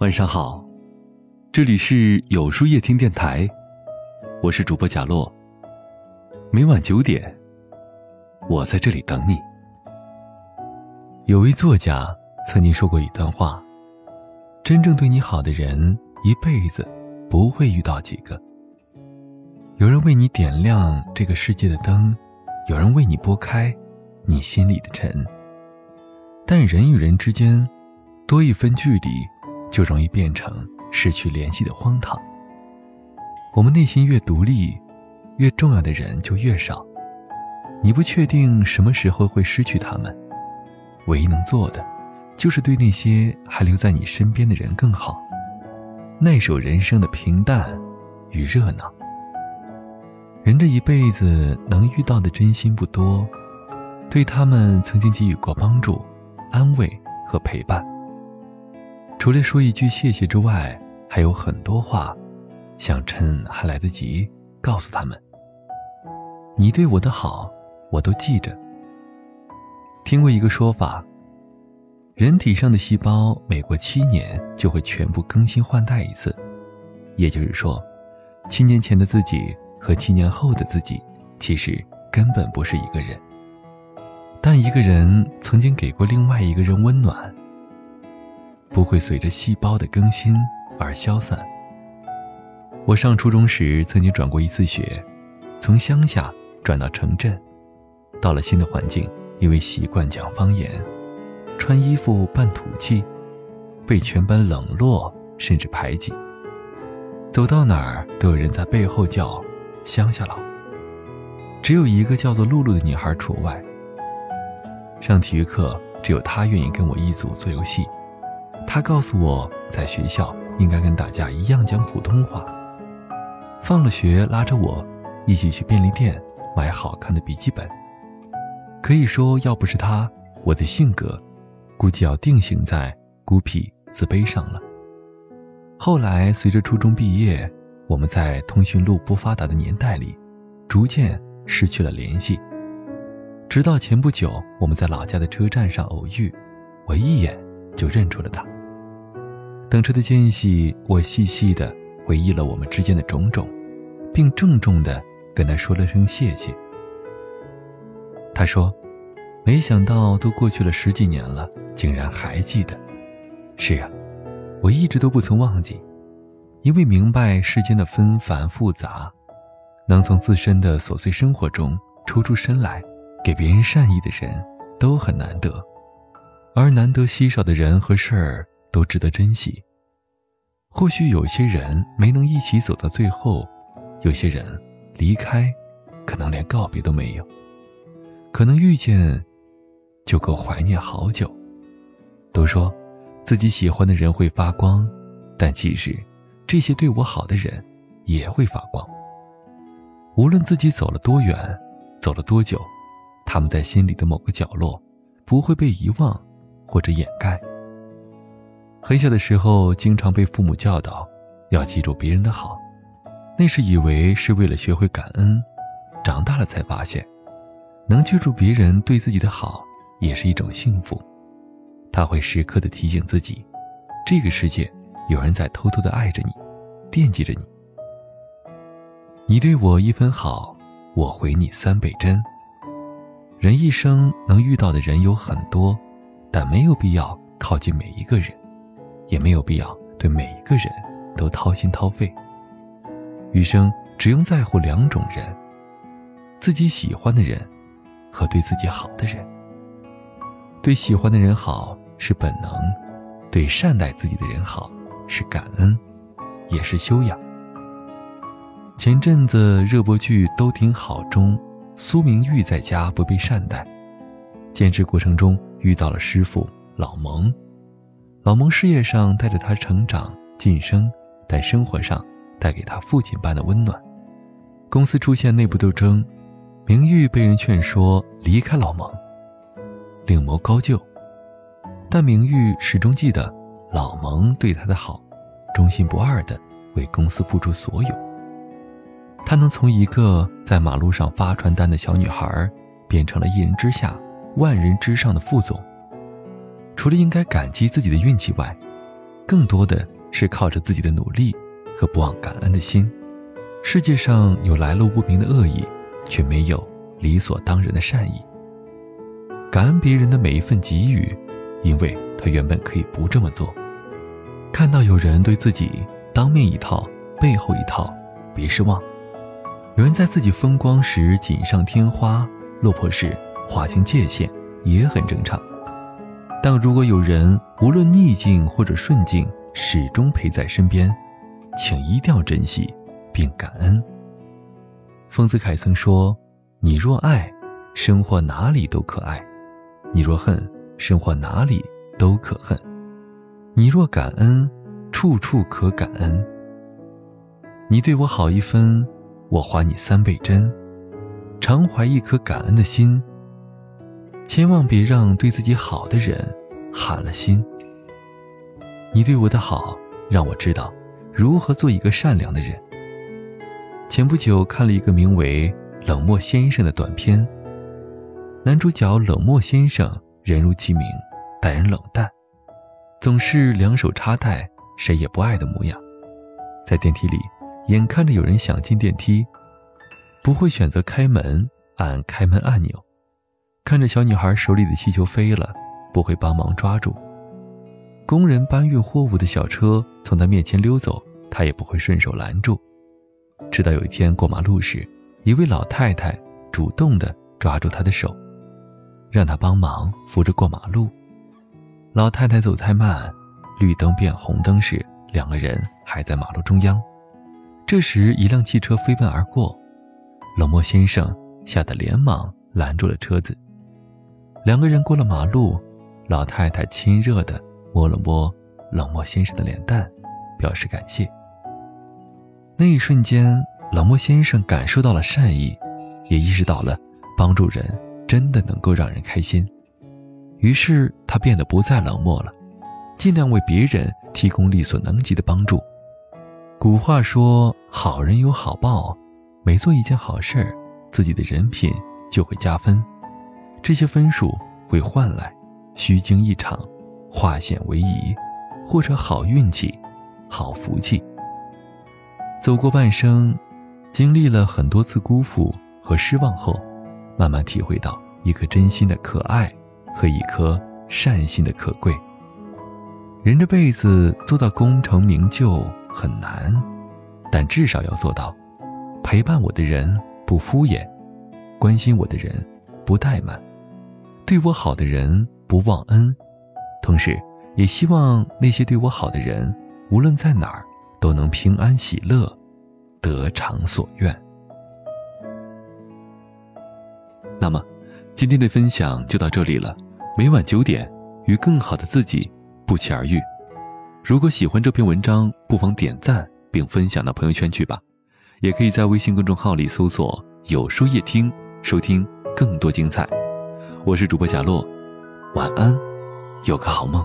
晚上好，这里是有书夜听电台，我是主播贾洛。每晚九点，我在这里等你。有位作家曾经说过一段话：真正对你好的人，一辈子不会遇到几个。有人为你点亮这个世界的灯，有人为你拨开你心里的尘。但人与人之间，多一分距离。就容易变成失去联系的荒唐。我们内心越独立，越重要的人就越少。你不确定什么时候会失去他们，唯一能做的，就是对那些还留在你身边的人更好，耐受人生的平淡与热闹。人这一辈子能遇到的真心不多，对他们曾经给予过帮助、安慰和陪伴。除了说一句谢谢之外，还有很多话，想趁还来得及告诉他们。你对我的好，我都记着。听过一个说法，人体上的细胞每过七年就会全部更新换代一次，也就是说，七年前的自己和七年后的自己，其实根本不是一个人。但一个人曾经给过另外一个人温暖。不会随着细胞的更新而消散。我上初中时曾经转过一次学，从乡下转到城镇，到了新的环境，因为习惯讲方言，穿衣服扮土气，被全班冷落甚至排挤。走到哪儿都有人在背后叫“乡下佬”，只有一个叫做露露的女孩除外。上体育课，只有她愿意跟我一组做游戏。他告诉我在学校应该跟大家一样讲普通话。放了学，拉着我一起去便利店买好看的笔记本。可以说，要不是他，我的性格估计要定型在孤僻自卑上了。后来，随着初中毕业，我们在通讯录不发达的年代里，逐渐失去了联系。直到前不久，我们在老家的车站上偶遇，我一眼就认出了他。等车的间隙，我细细的回忆了我们之间的种种，并郑重的跟他说了声谢谢。他说：“没想到都过去了十几年了，竟然还记得。”是啊，我一直都不曾忘记，因为明白世间的纷繁复杂，能从自身的琐碎生活中抽出身来，给别人善意的人，都很难得，而难得稀少的人和事儿。都值得珍惜。或许有些人没能一起走到最后，有些人离开，可能连告别都没有。可能遇见，就够怀念好久。都说自己喜欢的人会发光，但其实这些对我好的人也会发光。无论自己走了多远，走了多久，他们在心里的某个角落，不会被遗忘或者掩盖。很小的时候，经常被父母教导，要记住别人的好，那是以为是为了学会感恩。长大了才发现，能记住别人对自己的好，也是一种幸福。他会时刻的提醒自己，这个世界有人在偷偷的爱着你，惦记着你。你对我一分好，我回你三倍真。人一生能遇到的人有很多，但没有必要靠近每一个人。也没有必要对每一个人都掏心掏肺。余生只用在乎两种人：自己喜欢的人，和对自己好的人。对喜欢的人好是本能，对善待自己的人好是感恩，也是修养。前阵子热播剧《都挺好》中，苏明玉在家不被善待，兼职过程中遇到了师傅老蒙。老蒙事业上带着他成长晋升，但生活上带给他父亲般的温暖。公司出现内部斗争，明玉被人劝说离开老蒙，另谋高就。但明玉始终记得老蒙对他的好，忠心不二的为公司付出所有。他能从一个在马路上发传单的小女孩，变成了一人之下万人之上的副总。除了应该感激自己的运气外，更多的是靠着自己的努力和不忘感恩的心。世界上有来路不明的恶意，却没有理所当然的善意。感恩别人的每一份给予，因为他原本可以不这么做。看到有人对自己当面一套，背后一套，别失望。有人在自己风光时锦上添花，落魄时划清界限，也很正常。但如果有人无论逆境或者顺境，始终陪在身边，请一定要珍惜并感恩。丰子恺曾说：“你若爱，生活哪里都可爱；你若恨，生活哪里都可恨；你若感恩，处处可感恩。你对我好一分，我还你三倍真。常怀一颗感恩的心。”千万别让对自己好的人寒了心。你对我的好，让我知道如何做一个善良的人。前不久看了一个名为《冷漠先生》的短片，男主角冷漠先生人如其名，待人冷淡，总是两手插袋，谁也不爱的模样。在电梯里，眼看着有人想进电梯，不会选择开门按开门按钮。看着小女孩手里的气球飞了，不会帮忙抓住；工人搬运货物的小车从他面前溜走，他也不会顺手拦住。直到有一天过马路时，一位老太太主动地抓住他的手，让他帮忙扶着过马路。老太太走太慢，绿灯变红灯时，两个人还在马路中央。这时，一辆汽车飞奔而过，冷漠先生吓得连忙拦住了车子。两个人过了马路，老太太亲热地摸了摸冷漠先生的脸蛋，表示感谢。那一瞬间，冷漠先生感受到了善意，也意识到了帮助人真的能够让人开心。于是他变得不再冷漠了，尽量为别人提供力所能及的帮助。古话说：“好人有好报，每做一件好事儿自己的人品就会加分。”这些分数会换来虚惊一场、化险为夷，或者好运气、好福气。走过半生，经历了很多次辜负和失望后，慢慢体会到一颗真心的可爱和一颗善心的可贵。人这辈子做到功成名就很难，但至少要做到陪伴我的人不敷衍，关心我的人不怠慢。对我好的人不忘恩，同时也希望那些对我好的人，无论在哪儿都能平安喜乐，得偿所愿。那么，今天的分享就到这里了。每晚九点，与更好的自己不期而遇。如果喜欢这篇文章，不妨点赞并分享到朋友圈去吧。也可以在微信公众号里搜索“有书夜听”，收听更多精彩。我是主播贾洛，晚安，有个好梦。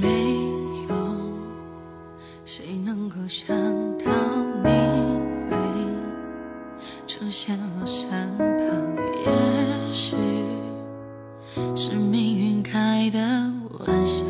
没有谁能够想到你会出现我身旁，也许是命运开的玩笑。